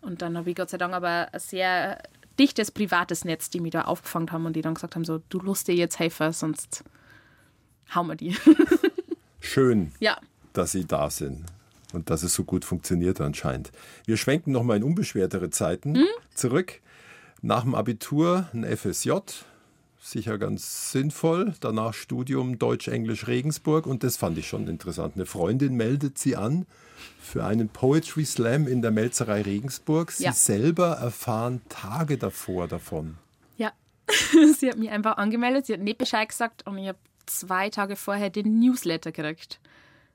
Und dann habe ich Gott sei Dank aber ein sehr dichtes privates Netz, die mich da aufgefangen haben und die dann gesagt haben: so, du musst dir jetzt helfen, sonst hauen wir die. Schön, ja. dass Sie da sind und dass es so gut funktioniert anscheinend. Wir schwenken nochmal in unbeschwertere Zeiten Hm? zurück. Nach dem Abitur ein FSJ, sicher ganz sinnvoll. Danach Studium Deutsch-Englisch Regensburg und das fand ich schon interessant. Eine Freundin meldet sie an für einen Poetry Slam in der Melzerei Regensburg. Sie Ja. selber erfahren Tage davor davon. Ja. sie hat mich einfach angemeldet, sie hat nicht Bescheid gesagt und ich habe zwei Tage vorher den Newsletter gekriegt,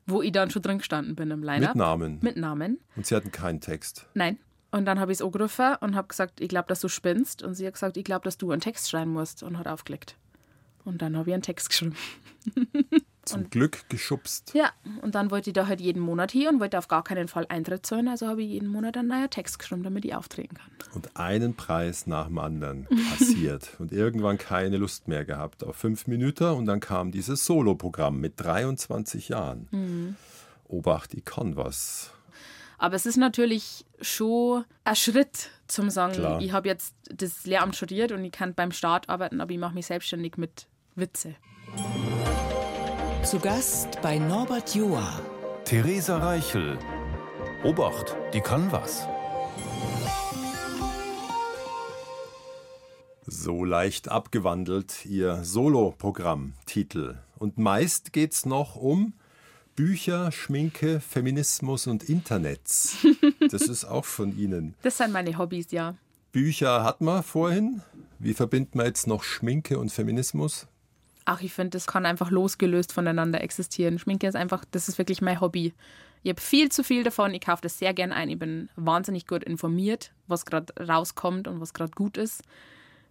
wo ich dann schon drin gestanden bin im Line-Up. Mit Namen. Mit Namen. Und sie hatten keinen Text. Nein. Und dann habe ich es angerufen und habe gesagt, ich glaube, dass du spinnst. Und sie hat gesagt, ich glaube, dass du einen Text schreiben musst und hat aufgelegt. Und dann habe ich einen Text geschrieben. Zum Glück geschubst. Ja, und dann wollte ich da halt jeden Monat hier und wollte auf gar keinen Fall Eintritt zahlen. Also habe ich jeden Monat einen neuen Text geschrieben, damit ich auftreten kann. Und einen Preis nach dem anderen passiert. und irgendwann keine Lust mehr gehabt auf fünf Minuten. Und dann kam dieses Soloprogramm mit 23 Jahren. Mhm. Obacht, ich kann was. Aber es ist natürlich schon ein Schritt zum sagen, Klar. ich habe jetzt das Lehramt studiert und ich kann beim Staat arbeiten, aber ich mache mich selbstständig mit Witze. Zu Gast bei Norbert Joa. Theresa Reichel. Obacht, die kann was. So leicht abgewandelt ihr Soloprogramm-Titel. Und meist geht's noch um Bücher, Schminke, Feminismus und Internets. Das ist auch von Ihnen. Das sind meine Hobbys, ja. Bücher hat man vorhin. Wie verbindet man jetzt noch Schminke und Feminismus? Ach, ich finde, das kann einfach losgelöst voneinander existieren. Schminke ist einfach, das ist wirklich mein Hobby. Ich habe viel zu viel davon. Ich kaufe das sehr gern ein. Ich bin wahnsinnig gut informiert, was gerade rauskommt und was gerade gut ist.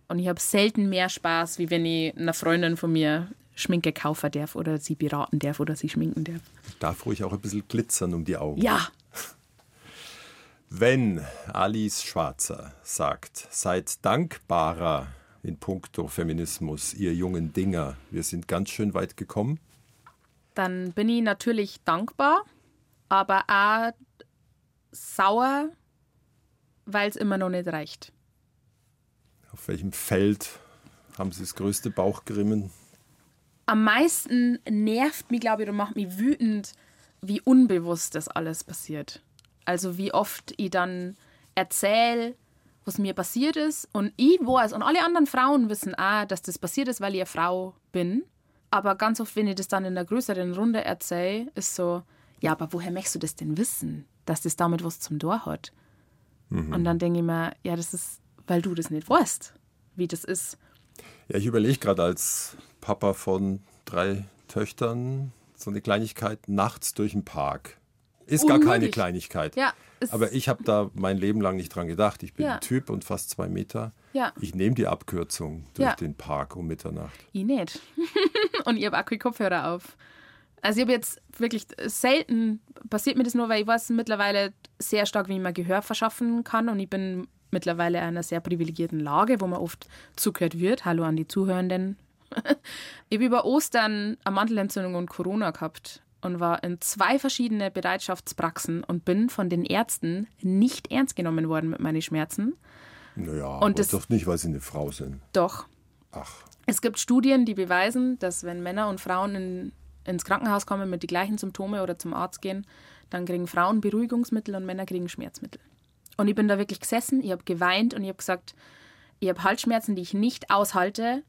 Und ich habe selten mehr Spaß, wie wenn ich einer Freundin von mir Schminke kaufen darf oder sie beraten darf oder sie schminken darf. Darf ruhig auch ein bisschen glitzern um die Augen. Ja, Wenn Alice Schwarzer sagt, seid dankbarer in puncto Feminismus, ihr jungen Dinger, wir sind ganz schön weit gekommen. dann bin ich natürlich dankbar, aber auch sauer, weil es immer noch nicht reicht. Auf welchem Feld haben Sie das größte Bauchgrimmen? Am meisten nervt mich, glaube ich, und macht mich wütend, wie unbewusst das alles passiert. Also wie oft ich dann erzähle was mir passiert ist. Und ich weiß, und alle anderen Frauen wissen auch, dass das passiert ist, weil ich eine Frau bin. Aber ganz oft, wenn ich das dann in einer größeren Runde erzähle, ist so, ja, aber woher möchtest du das denn wissen, dass das damit was zum Tor hat? Und dann denke ich mir, ja, das ist, weil du das nicht weißt, wie das ist. Ja, ich überlege gerade als Papa von drei Töchtern so eine Kleinigkeit nachts durch den Park. Ist gar keine Unmöglich. Kleinigkeit. Ja, Aber ich habe da mein Leben lang nicht dran gedacht. Ich bin Ja. ein Typ und fast zwei Meter. Ja. Ich nehme die Abkürzung durch den Park um Mitternacht. Ich nicht. und ich habe auch keine Kopfhörer auf. Also ich habe jetzt wirklich selten, passiert mir das nur, weil ich weiß mittlerweile sehr stark, wie man Gehör verschaffen kann und ich bin mittlerweile in einer sehr privilegierten Lage, wo man oft zugehört wird. Hallo an die Zuhörenden. ich habe über Ostern eine Mandelentzündung und Corona gehabt und war in zwei verschiedene Bereitschaftspraxen und bin von den Ärzten nicht ernst genommen worden mit meinen Schmerzen. Naja, Und das- doch nicht, weil sie eine Frau sind. Doch, Ach, es gibt Studien, die beweisen, dass wenn Männer und Frauen in, ins Krankenhaus kommen mit den gleichen Symptomen oder zum Arzt gehen, dann kriegen Frauen Beruhigungsmittel und Männer kriegen Schmerzmittel. Und ich bin da wirklich gesessen, ich habe geweint und ich habe gesagt, ich habe Halsschmerzen, die ich nicht aushalte.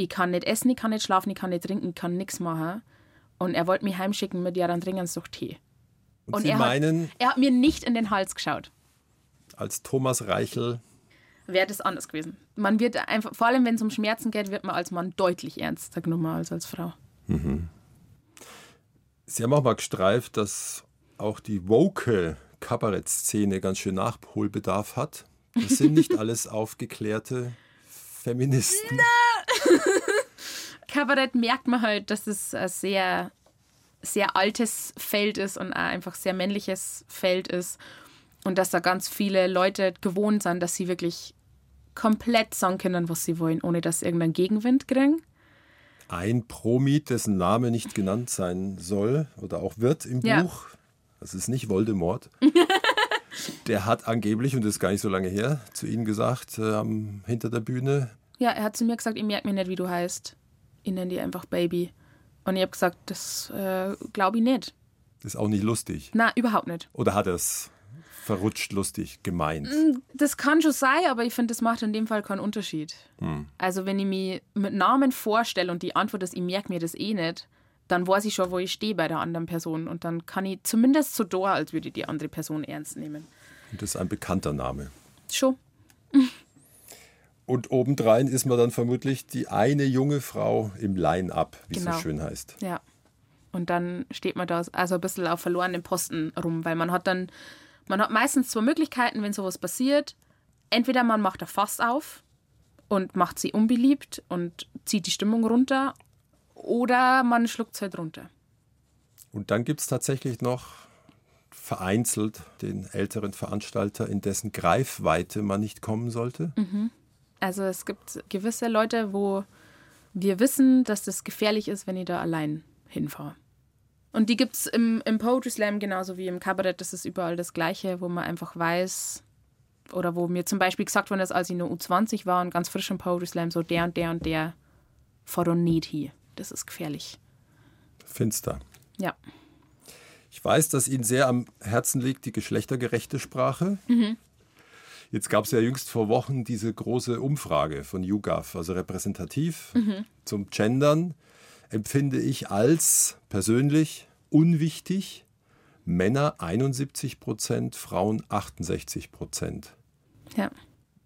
Ich kann nicht essen, ich kann nicht schlafen, ich kann nicht trinken, ich kann nichts machen. Und er wollte mich heimschicken mit, ja, dann trinken Sie doch Tee. und, Und Sie er hat- meinen, Er hat mir nicht in den Hals geschaut. als Thomas Reichel, Wäre das anders gewesen. Man wird einfach, vor allem wenn es um Schmerzen geht, wird man als Mann deutlich ernster genommen als als Frau. Sie haben auch mal gestreift, dass auch die woke Kabarettszene ganz schön Nachholbedarf hat. Das sind nicht alles aufgeklärte Feministen. Kabarett merkt man halt, dass es ein sehr, sehr altes Feld ist und auch einfach sehr männliches Feld ist. Und dass da ganz viele Leute gewohnt sind, dass sie wirklich komplett sagen können, was sie wollen, ohne dass sie irgendeinen Gegenwind kriegen. Ein Promi, dessen Name nicht genannt sein soll oder auch wird im Ja. Buch, das ist nicht Voldemort, der hat angeblich, und das ist gar nicht so lange her, zu Ihnen gesagt, äh, hinter der Bühne, Ja, er hat zu mir gesagt, ich merke mir nicht, wie du heißt. Ich nenne dich einfach Baby. Und ich habe gesagt, das äh, glaube ich nicht. ist auch nicht lustig. Na, überhaupt nicht. Oder hat er es verrutscht lustig gemeint? Das kann schon sein, aber ich finde, das macht in dem Fall keinen Unterschied. Also, wenn ich mich mit Namen vorstelle und die Antwort ist, ich merke mir das eh nicht, dann weiß ich schon, wo ich stehe bei der anderen Person. Und dann kann ich zumindest so da, als würde ich die andere Person ernst nehmen. Und das ist ein bekannter Name. Schon. Und obendrein ist man dann vermutlich die eine junge Frau im Line-Up, wie es Genau. so schön heißt. Ja. Und dann steht man da also ein bisschen auf verlorenen Posten rum, weil man hat dann, man hat meistens zwei Möglichkeiten, wenn sowas passiert. Entweder man macht ein Fass auf und macht sie unbeliebt und zieht die Stimmung runter, oder man schluckt es halt runter. Und dann gibt es tatsächlich noch vereinzelt den älteren Veranstalter, in dessen Greifweite man nicht kommen sollte. Also es gibt gewisse Leute, wo wir wissen, dass das gefährlich ist, wenn ich da allein hinfahre. Und die gibt es im, im Poetry Slam genauso wie im Kabarett. Das ist überall das Gleiche, wo man einfach weiß, oder wo mir zum Beispiel gesagt worden ist, als ich nur U20 war und ganz frisch im Poetry Slam, so der und der und der nicht hier. Das ist gefährlich. Finster. Ja. Ich weiß, dass Ihnen sehr am Herzen liegt die geschlechtergerechte Sprache. Jetzt gab es ja jüngst vor Wochen diese große Umfrage von YouGov, also repräsentativ zum Gendern, empfinde ich als persönlich unwichtig. Männer 71 Prozent, Frauen 68 Prozent. Ja.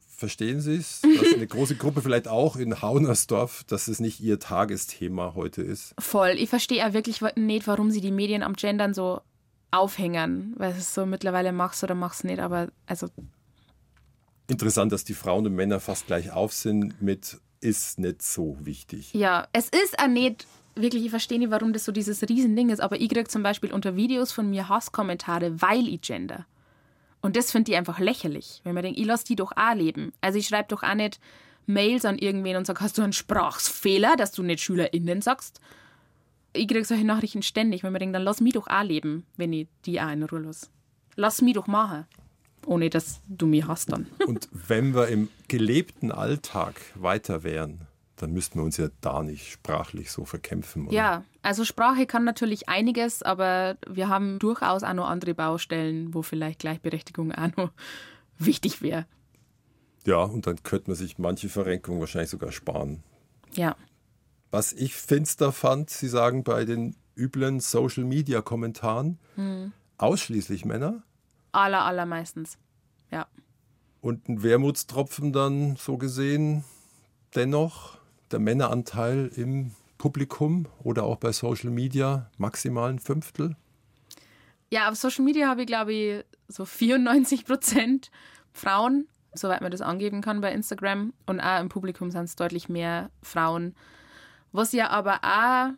Verstehen Sie es? Dass eine große Gruppe vielleicht auch in Haunersdorf, dass es nicht Ihr Tagesthema heute ist. Voll. Ich verstehe auch wirklich nicht, warum sie die Medien am Gendern so aufhängen. Weil es so mittlerweile mach's oder mach's nicht. Aber also Interessant, dass die Frauen und Männer fast gleich auf sind mit ist nicht so wichtig. Ja, es ist auch nicht wirklich, ich verstehe nicht, warum das so dieses Riesending ist, aber ich kriege zum Beispiel unter Videos von mir Hasskommentare, weil ich gender. Und das finde ich einfach lächerlich, wenn man denkt, ich lasse die doch auch leben. Also ich schreibe doch auch nicht Mails an irgendwen und sage, hast du einen Sprachfehler, dass du nicht SchülerInnen sagst? Ich kriege solche Nachrichten ständig, wenn man denkt, dann lass mich doch auch leben, wenn ich die auch in Ruhe lasse. Lass mich doch machen. Ohne dass du mich hast dann. Und wenn wir im gelebten Alltag weiter wären, dann müssten wir uns ja da nicht sprachlich so verkämpfen. Oder? Ja, also Sprache kann natürlich einiges, aber wir haben durchaus auch noch andere Baustellen, wo vielleicht Gleichberechtigung auch noch wichtig wäre. Ja, und dann könnte man sich manche Verrenkung wahrscheinlich sogar sparen. Ja. Was ich finster fand, Sie sagen bei den üblen Social-Media-Kommentaren, ausschließlich Männer Aller, allermeistens. Ja. und ein Wermutstropfen dann so gesehen dennoch der Männeranteil im Publikum oder auch bei Social Media maximal ein Fünftel. Ja, auf Social Media habe ich, glaube ich, so 94 Prozent Frauen, soweit man das angeben kann bei Instagram. Und auch im Publikum sind es deutlich mehr Frauen. Was ja aber auch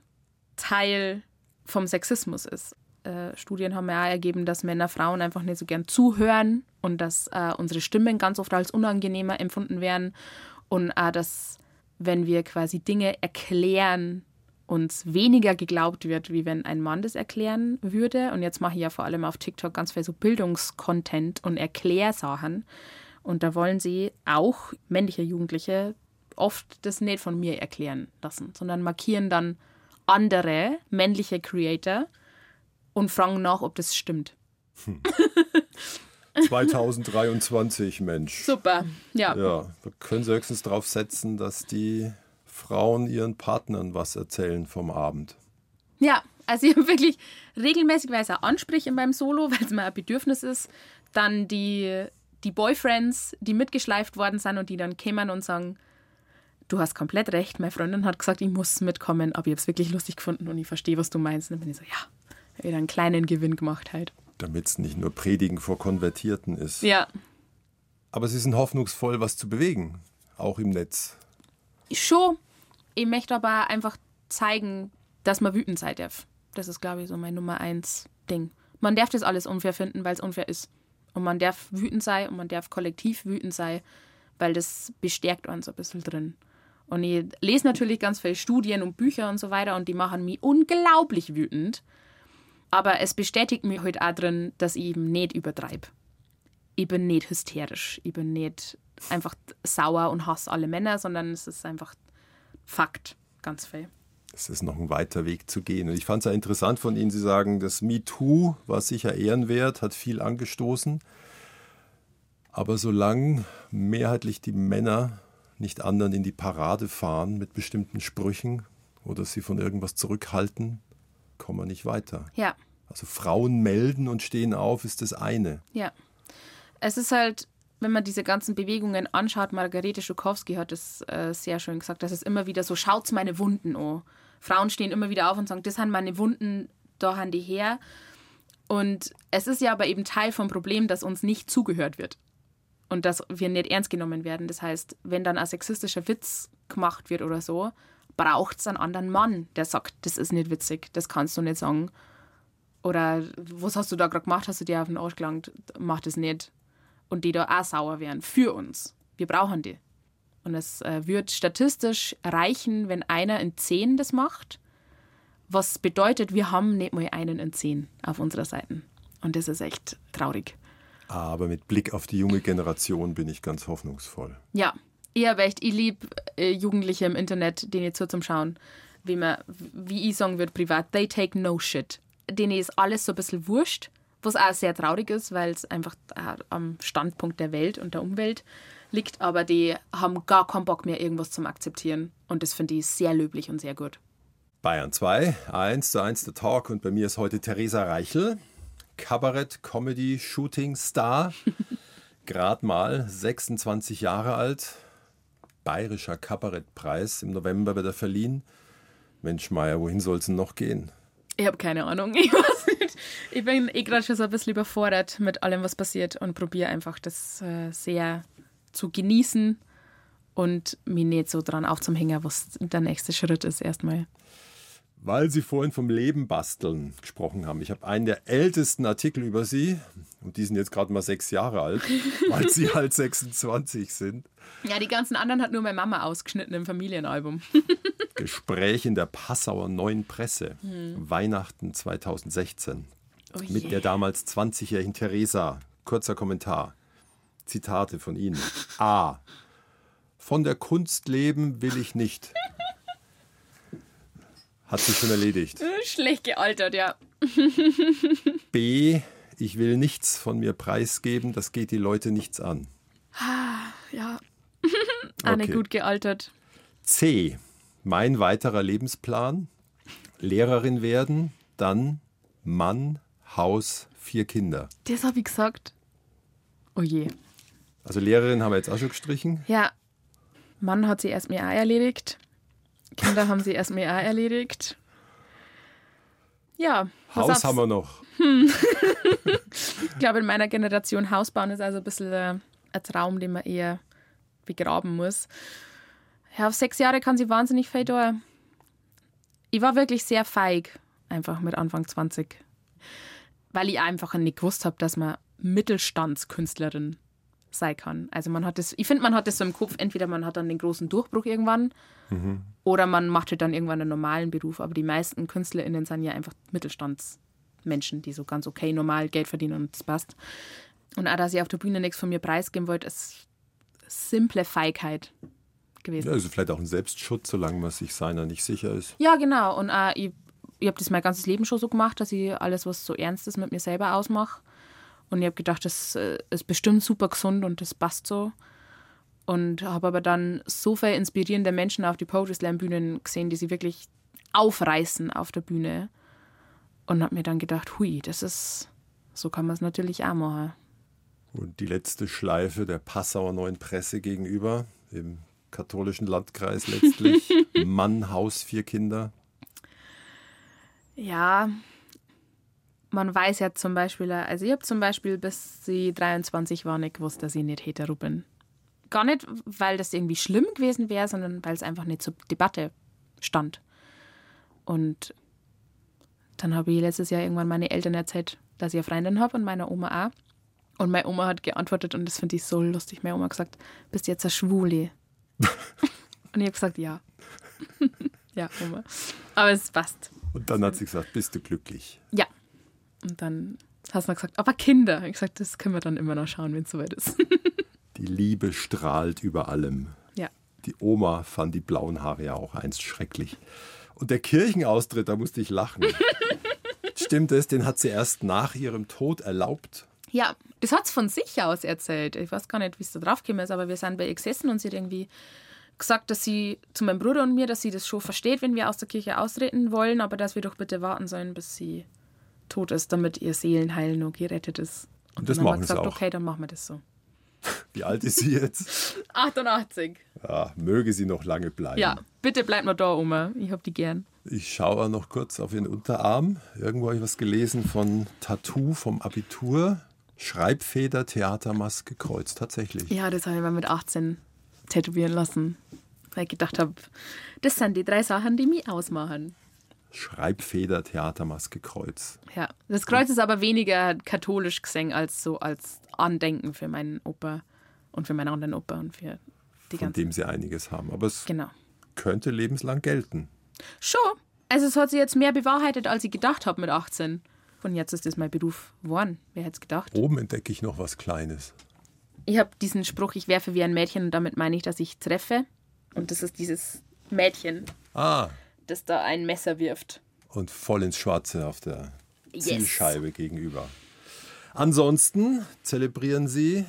Teil vom Sexismus ist. Äh, Studien haben ja ergeben, dass Männer Frauen einfach nicht so gern zuhören und dass äh, unsere Stimmen ganz oft als unangenehmer empfunden werden. Und auch, dass, wenn wir quasi Dinge erklären, uns weniger geglaubt wird, wie wenn ein Mann das erklären würde. Und jetzt mache ich ja vor allem auf TikTok ganz viel so Bildungskontent und Erklärsachen. Und da wollen sie auch männliche Jugendliche oft das nicht von mir erklären lassen, sondern markieren dann andere männliche Creator und fragen nach, ob das stimmt. 2023, Mensch. Super, ja. Ja, wir können Sie höchstens darauf setzen, dass die Frauen ihren Partnern was erzählen vom Abend. Ja, also ich habe wirklich regelmäßig Weise Ansprüche in meinem Solo, weil es mir ein Bedürfnis ist. Dann die, die Boyfriends, die mitgeschleift worden sind und die dann kämen und sagen, du hast komplett recht, meine Freundin hat gesagt, ich muss mitkommen, aber ich habe es wirklich lustig gefunden und ich verstehe, was du meinst. Und dann bin ich so, ja, wieder einen kleinen Gewinn gemacht halt. Damit es nicht nur Predigen vor Konvertierten ist. Ja, Aber Sie sind hoffnungsvoll, was zu bewegen, auch im Netz. schon. Ich möchte aber einfach zeigen, dass man wütend sein darf. Das ist, glaube ich, so mein Nummer eins Ding. Man darf das alles unfair finden, weil es unfair ist. Und man darf wütend sein und man darf kollektiv wütend sein, weil das bestärkt uns ein bisschen drin. Und ich lese natürlich ganz viele Studien und Bücher und so weiter und die machen mich unglaublich wütend. Aber es bestätigt mich halt auch drin, dass ich eben nicht übertreibe. Ich bin nicht hysterisch. Ich bin nicht einfach sauer und hasse alle Männer, sondern es ist einfach Fakt, ganz viel. Es ist noch ein weiter Weg zu gehen. Und ich fand es ja interessant von Ihnen, Sie sagen, das MeToo war sicher ehrenwert, hat viel angestoßen. Aber solange mehrheitlich die Männer nicht anderen in die Parade fahren mit bestimmten Sprüchen oder sie von irgendwas zurückhalten, kommen wir nicht weiter. Ja, Also Frauen melden und stehen auf ist das eine. ja. Es ist halt, wenn man diese ganzen Bewegungen anschaut, Margarete Schukowski hat es äh, sehr schön gesagt, dass es immer wieder so, schaut's meine Wunden an. Frauen stehen immer wieder auf und sagen, das sind meine Wunden, da haben die her. Und es ist ja aber eben Teil vom Problem, dass uns nicht zugehört wird. Und dass wir nicht ernst genommen werden. Das heißt, wenn dann ein sexistischer Witz gemacht wird oder so, braucht es einen anderen Mann, der sagt, das ist nicht witzig, das kannst du nicht sagen. Oder was hast du da gerade gemacht? Hast du dir auf den Arsch gelangt? Mach das nicht. Und die da auch sauer wären. Für uns. Wir brauchen die. Und es äh, wird statistisch reichen, wenn einer in zehn das macht. Was bedeutet, wir haben nicht mal einen in zehn auf unserer Seite. Und das ist echt traurig. Aber mit Blick auf die junge Generation bin ich ganz hoffnungsvoll. Ja, ich habe echt, ich liebe äh, Jugendliche im Internet, denen zu zum Schauen, wie man, wie ich sagen würde privat, they take no shit. Denen ist alles so ein bisschen wurscht, was auch sehr traurig ist, weil es einfach äh, am Standpunkt der Welt und der Umwelt liegt, aber die haben gar keinen Bock mehr, irgendwas zum Akzeptieren. Und das finde ich sehr löblich und sehr gut. Bayern 2, 1 zu 1 der Talk und bei mir ist heute Theresa Reichel, Kabarett, Comedy, Shooting Star, gerade mal 26 Jahre alt, Bayerischer Kabarettpreis im November wird er verliehen. Mensch, Meier, wohin soll es denn noch gehen? Ich habe keine Ahnung. Ich, ich bin eh gerade schon so ein bisschen überfordert mit allem, was passiert und probiere einfach das äh, sehr zu genießen und mich nicht so dran aufzuhängen, was der nächste Schritt ist erstmal. Weil Sie vorhin vom Leben basteln gesprochen haben. Ich habe einen der ältesten Artikel über Sie und die sind jetzt gerade mal sechs Jahre alt, weil Sie halt 26 sind. Ja, die ganzen anderen hat nur meine Mama ausgeschnitten im Familienalbum. Gespräch in der Passauer Neuen Presse, Weihnachten 2016, Oh mit der damals 20-jährigen Theresa. Kurzer Kommentar. Zitate von Ihnen. A. Von der Kunst leben will ich nicht. Hat sich schon erledigt. Schlecht gealtert, ja. B. Ich will nichts von mir preisgeben, das geht die Leute nichts an. Ja, Auch nicht Okay. gut gealtert. C. Mein weiterer Lebensplan. Lehrerin werden, dann Mann, Haus, vier Kinder. Das habe ich gesagt. Oh je. Also Lehrerin haben wir jetzt auch schon gestrichen. Ja, Mann hat sie erst mir auch erledigt. Kinder haben sie erst mir auch erledigt. Ja, Haus aufs- haben wir noch. Ich glaube, in meiner Generation Haus bauen ist also ein bisschen äh, ein Traum, den man eher begraben muss. Ja, auf sechs Jahre kann sie wahnsinnig viel da. Ich war wirklich sehr feig, einfach mit Anfang 20. Weil ich einfach nicht gewusst habe, dass man Mittelstandskünstlerin sein kann. Also man hat das, ich finde, man hat das so im Kopf, entweder man hat dann den großen Durchbruch irgendwann oder man macht halt dann irgendwann einen normalen Beruf. Aber die meisten KünstlerInnen sind ja einfach Mittelstandsmenschen, die so ganz okay normal Geld verdienen und das passt. Und auch, dass ich auf der Bühne nichts von mir preisgeben wollte, ist simple Feigheit gewesen. Ja, also vielleicht auch ein Selbstschutz, solange man sich seiner nicht sicher ist. Ja, genau. Und äh, ich, ich habe das mein ganzes Leben schon so gemacht, dass ich alles, was so ernst ist, mit mir selber ausmache. Und ich habe gedacht, das äh, ist bestimmt super gesund und das passt so. Und habe aber dann so viele inspirierende Menschen auf die Poetry Slam Bühnen gesehen, die sie wirklich aufreißen auf der Bühne. Und habe mir dann gedacht, hui, das ist, so kann man es natürlich auch machen. Und die letzte Schleife der Passauer Neuen Presse gegenüber, im katholischen Landkreis letztlich. Mann, Haus, vier Kinder. Ja, man weiß ja zum Beispiel, also ich habe zum Beispiel bis sie 23 war nicht gewusst, dass ich nicht hetero bin. Gar nicht, weil das irgendwie schlimm gewesen wäre, sondern weil es einfach nicht zur Debatte stand. Und dann habe ich letztes Jahr irgendwann meine Eltern erzählt, dass ich eine Freundin habe und meine Oma auch. Und meine Oma hat geantwortet und das finde ich so lustig. Meine Oma hat gesagt, bist du jetzt eine Schwule? und ich habe gesagt, ja. ja, Oma. Aber es passt. Und dann hat sie gesagt, bist du glücklich? Ja. Und dann hast du noch gesagt, aber Kinder. Ich gesagt, das können wir dann immer noch schauen, wenn es soweit ist. Die Liebe strahlt über allem. ja. Die Oma fand die blauen Haare ja auch einst schrecklich. Und der Kirchenaustritt, da musste ich lachen. Stimmt es, den hat sie erst nach ihrem Tod erlaubt? Ja, das hat es von sich aus erzählt. Ich weiß gar nicht, wie es da drauf gekommen ist, aber wir sind bei ihr gesessen und sie hat irgendwie gesagt, dass sie zu meinem Bruder und mir, dass sie das schon versteht, wenn wir aus der Kirche austreten wollen, aber dass wir doch bitte warten sollen, bis sie tot ist, damit ihr Seelenheil nur gerettet ist. Und das dann machen sie gesagt, auch. okay, dann machen wir das so. Wie alt ist sie jetzt? 88. Ja, möge sie noch lange bleiben. Ja, bitte bleibt mal da, Oma. Ich hab die gern. Ich schaue noch kurz auf ihren Unterarm. Irgendwo habe ich was gelesen von Tattoo vom Abitur. Schreibfeder, Theatermaske, Kreuz. Tatsächlich. Ja, das habe ich mir mit 18 tätowieren lassen. Weil ich gedacht habe, das sind die drei Sachen, die mich ausmachen. Schreibfeder, Theatermaske, Kreuz. Ja. Das Kreuz ist aber weniger katholisch gesehen als so als Andenken für meinen Opa und für meinen anderen Opa und für die von ganze. dem sie einiges haben. Aber es Genau. könnte lebenslang gelten. Schon. Also es hat sich jetzt mehr bewahrheitet, als ich gedacht habe mit 18. Und jetzt ist das mein Beruf geworden. Wer hätte es gedacht? Oben entdecke ich noch was Kleines. Ich habe diesen Spruch, ich werfe wie ein Mädchen und damit meine ich, dass ich treffe. Und das ist dieses Mädchen, Ah, das da ein Messer wirft. und voll ins Schwarze auf der Yes. Zielscheibe gegenüber. Ansonsten zelebrieren Sie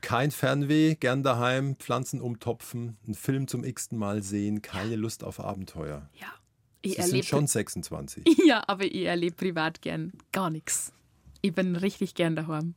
kein Fernweh, gern daheim, Pflanzen umtopfen, einen Film zum x-ten Mal sehen, keine Lust auf Abenteuer. Ja. Ich Sie sind erlebe schon 26. Ja, aber ich erlebe privat gern gar nichts. Ich bin richtig gern daheim.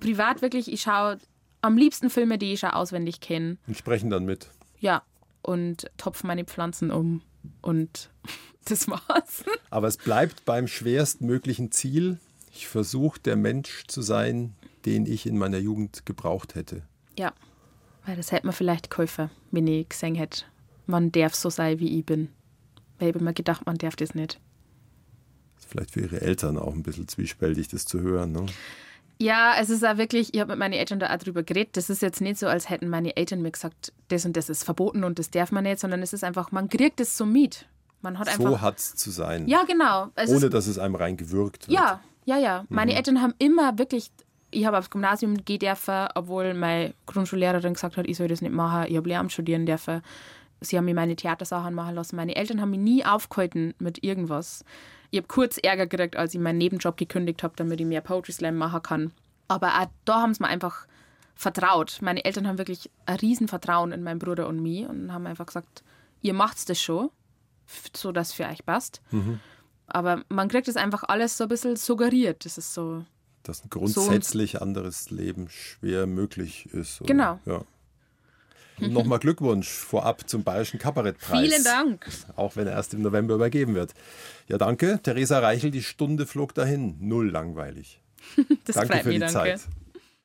Privat wirklich, ich schaue am liebsten Filme, die ich schon auswendig kenne. Und sprechen dann mit. Ja, und topfe meine Pflanzen um. Und das war's. Aber es bleibt beim schwerstmöglichen Ziel. Ich versuche, der Mensch zu sein, den ich in meiner Jugend gebraucht hätte. Ja, weil das hätte man vielleicht geholfen, wenn ich gesehen hätte, man darf so sein, wie ich bin. Weil ich hab immer gedacht, man darf das nicht. Ist vielleicht für Ihre Eltern auch ein bisschen zwiespältig, das zu hören. Ne? Ja, es ist auch wirklich, ich habe mit meinen Eltern da auch drüber geredet. Das ist jetzt nicht so, als hätten meine Eltern mir gesagt, das und das ist verboten und das darf man nicht, sondern es ist einfach, man kriegt es so mit. Man hat einfach. So hat es zu sein. ja, genau. Es ohne ist, dass es einem reingewürgt wird. ja, ja, ja. Meine Eltern haben immer wirklich. Ich habe aufs Gymnasium gehen dürfen, obwohl meine Grundschullehrerin gesagt hat, ich soll das nicht machen. Ich habe Lehramt studieren dürfen. Sie haben mir meine Theatersachen machen lassen. Meine Eltern haben mich nie aufgehalten mit irgendwas. Ich habe kurz Ärger gekriegt, als ich meinen Nebenjob gekündigt habe, damit ich mehr Poetry Slam machen kann. Aber auch da haben sie mir einfach vertraut. Meine Eltern haben wirklich ein Riesenvertrauen in meinen Bruder und mich und haben einfach gesagt, ihr macht's das schon, so dass es für euch passt. Mhm. Aber man kriegt das einfach alles so ein bisschen suggeriert. Das ist so. Dass ein grundsätzlich anderes Leben schwer möglich ist. Oder? Genau. Ja. Nochmal Glückwunsch vorab zum Bayerischen Kabarettpreis. Vielen Dank. Auch wenn er erst im November übergeben wird. Ja, danke. Theresa Reichel, die Stunde flog dahin. Null langweilig. Das danke freut für mich, die danke. Zeit.